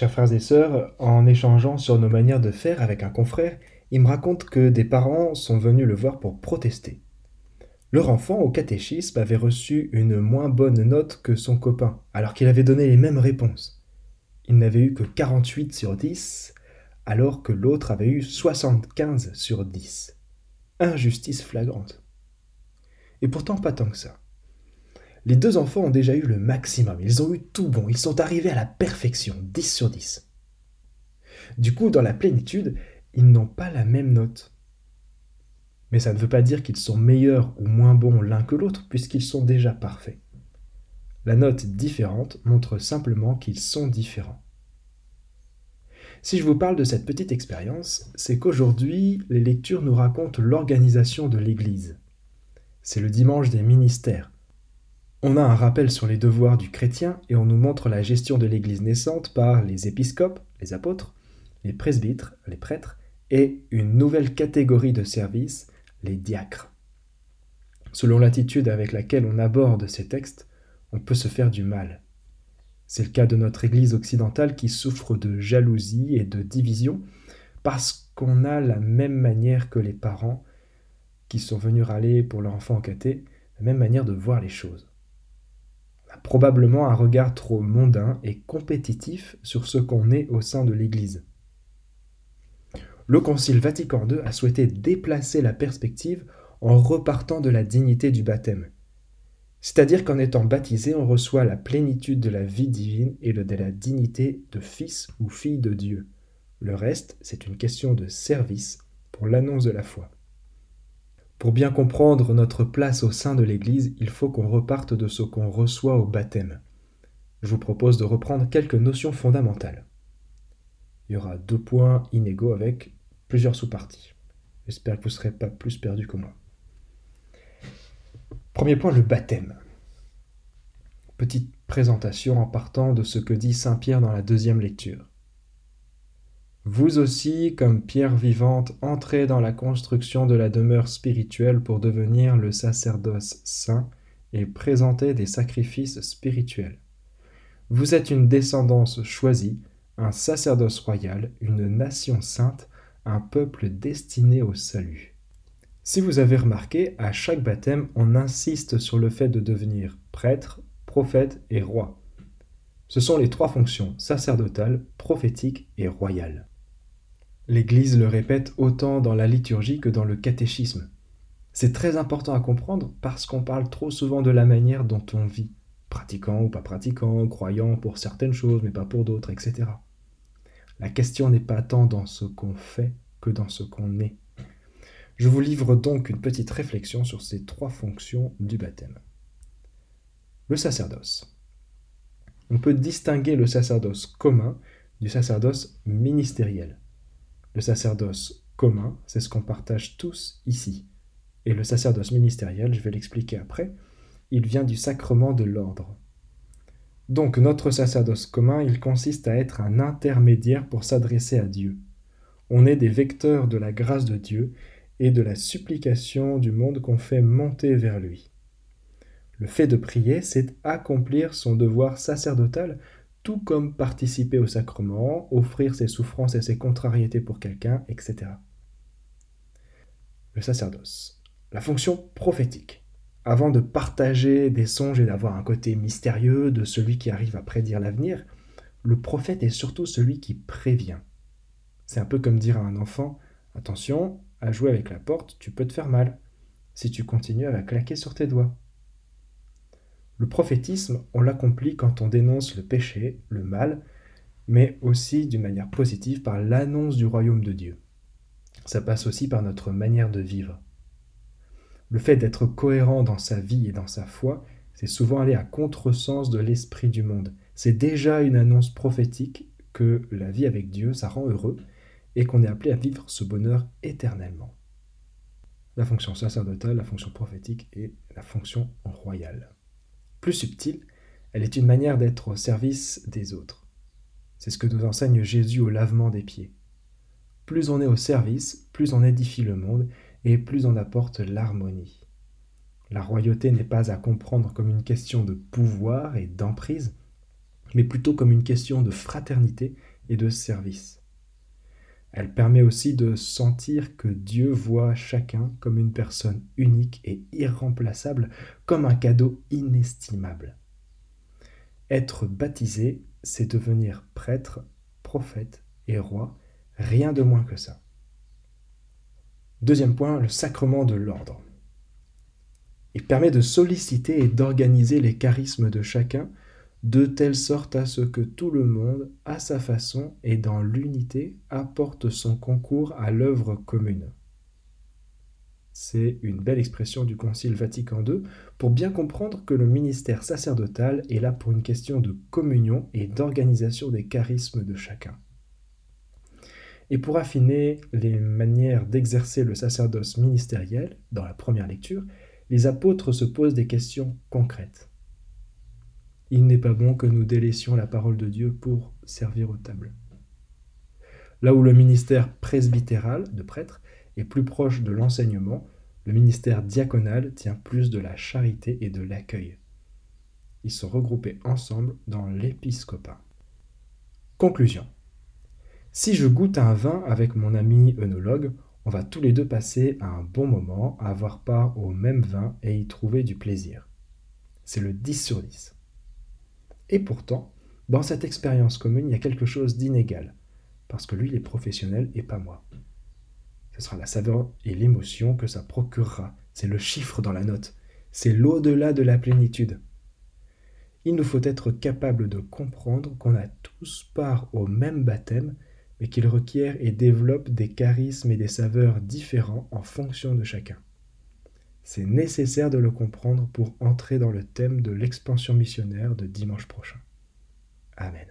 Chers frères et sœurs, en échangeant sur nos manières de faire avec un confrère, il me raconte que des parents sont venus le voir pour protester. Leur enfant au catéchisme avait reçu une moins bonne note que son copain, alors qu'il avait donné les mêmes réponses. Il n'avait eu que 48 sur 10, alors que l'autre avait eu 75 sur 10. Injustice flagrante. Et pourtant pas tant que ça. Les deux enfants ont déjà eu le maximum, ils ont eu tout bon, ils sont arrivés à la perfection, 10 sur 10. Du coup, dans la plénitude, ils n'ont pas la même note. Mais ça ne veut pas dire qu'ils sont meilleurs ou moins bons l'un que l'autre, puisqu'ils sont déjà parfaits. La note différente montre simplement qu'ils sont différents. Si je vous parle de cette petite expérience, c'est qu'aujourd'hui, les lectures nous racontent l'organisation de l'Église. C'est le dimanche des ministères. On a un rappel sur les devoirs du chrétien et on nous montre la gestion de l'Église naissante par les épiscopes, les apôtres, les presbytres, les prêtres, et une nouvelle catégorie de services, les diacres. Selon l'attitude avec laquelle on aborde ces textes, on peut se faire du mal. C'est le cas de notre Église occidentale qui souffre de jalousie et de division parce qu'on a la même manière que les parents qui sont venus râler pour leur enfant en caté, la même manière de voir les choses. Probablement un regard trop mondain et compétitif sur ce qu'on est au sein de l'Église le Concile Vatican II a souhaité déplacer la perspective en repartant de la dignité du baptême. C'est-à-dire qu'en étant baptisé, on reçoit la plénitude de la vie divine et de la dignité de fils ou fille de Dieu. Le reste, c'est une question de service pour l'annonce de la foi. Pour bien comprendre notre place au sein de l'Église, il faut qu'on reparte de ce qu'on reçoit au baptême. Je vous propose de reprendre quelques notions fondamentales. Il y aura deux points inégaux avec plusieurs sous-parties. J'espère que vous ne serez pas plus perdu que moi. Premier point, le baptême. Petite présentation en partant de ce que dit Saint Pierre dans la deuxième lecture. Vous aussi, comme pierre vivante, entrez dans la construction de la demeure spirituelle pour devenir le sacerdoce saint et présenter des sacrifices spirituels. Vous êtes une descendance choisie, un sacerdoce royal, une nation sainte, un peuple destiné au salut. Si vous avez remarqué, à chaque baptême, on insiste sur le fait de devenir prêtre, prophète et roi. Ce sont les trois fonctions sacerdotales, prophétiques et royales. L'Église le répète autant dans la liturgie que dans le catéchisme. C'est très important à comprendre parce qu'on parle trop souvent de la manière dont on vit, pratiquant ou pas pratiquant, croyant pour certaines choses mais pas pour d'autres, etc. La question n'est pas tant dans ce qu'on fait que dans ce qu'on est. Je vous livre donc une petite réflexion sur ces trois fonctions du baptême. Le sacerdoce. On peut distinguer le sacerdoce commun du sacerdoce ministériel. Le sacerdoce commun, c'est ce qu'on partage tous ici. Et le sacerdoce ministériel, je vais l'expliquer après, il vient du sacrement de l'ordre. Donc notre sacerdoce commun, il consiste à être un intermédiaire pour s'adresser à Dieu. On est des vecteurs de la grâce de Dieu et de la supplication du monde qu'on fait monter vers lui. Le fait de prier, c'est accomplir son devoir sacerdotal, tout comme participer au sacrement, offrir ses souffrances et ses contrariétés pour quelqu'un, etc. Le sacerdoce. La fonction prophétique avant de partager des songes et d'avoir un côté mystérieux de celui qui arrive à prédire l'avenir, le prophète est surtout celui qui prévient. C'est un peu comme dire à un enfant Attention, à jouer avec la porte, tu peux te faire mal. Si tu continues, à la claquer sur tes doigts. Le prophétisme, on l'accomplit quand on dénonce le péché, le mal, mais aussi d'une manière positive par l'annonce du royaume de Dieu. Ça passe aussi par notre manière de vivre. Le fait d'être cohérent dans sa vie et dans sa foi, c'est souvent aller à contresens de l'esprit du monde. C'est déjà une annonce prophétique que la vie avec Dieu, ça rend heureux et qu'on est appelé à vivre ce bonheur éternellement. La fonction sacerdotale, la fonction prophétique et la fonction royale. Plus subtile, elle est une manière d'être au service des autres. C'est ce que nous enseigne Jésus au lavement des pieds. Plus on est au service, plus on édifie le monde et plus on apporte l'harmonie. La royauté n'est pas à comprendre comme une question de pouvoir et d'emprise, mais plutôt comme une question de fraternité et de service. Elle permet aussi de sentir que Dieu voit chacun comme une personne unique et irremplaçable, comme un cadeau inestimable. Être baptisé, c'est devenir prêtre, prophète et roi, rien de moins que ça. Deuxième point, le sacrement de l'ordre. Il permet de solliciter et d'organiser les charismes de chacun de telle sorte à ce que tout le monde, à sa façon et dans l'unité, apporte son concours à l'œuvre commune. C'est une belle expression du Concile Vatican II pour bien comprendre que le ministère sacerdotal est là pour une question de communion et d'organisation des charismes de chacun. Et pour affiner les manières d'exercer le sacerdoce ministériel, dans la première lecture, les apôtres se posent des questions concrètes. Il n'est pas bon que nous délaissions la parole de Dieu pour servir aux tables. Là où le ministère presbytéral de prêtre est plus proche de l'enseignement, le ministère diaconal tient plus de la charité et de l'accueil. Ils sont regroupés ensemble dans l'épiscopat. Conclusion. Si je goûte un vin avec mon ami œnologue, on va tous les deux passer un bon moment à avoir part au même vin et y trouver du plaisir. C'est le 10 sur 10. Et pourtant, dans cette expérience commune, il y a quelque chose d'inégal, parce que lui, il est professionnel et pas moi. Ce sera la saveur et l'émotion que ça procurera. C'est le chiffre dans la note. C'est l'au-delà de la plénitude. Il nous faut être capable de comprendre qu'on a tous part au même baptême, mais qu'il requiert et développe des charismes et des saveurs différents en fonction de chacun. C'est nécessaire de le comprendre pour entrer dans le thème de l'expansion missionnaire de dimanche prochain. Amen.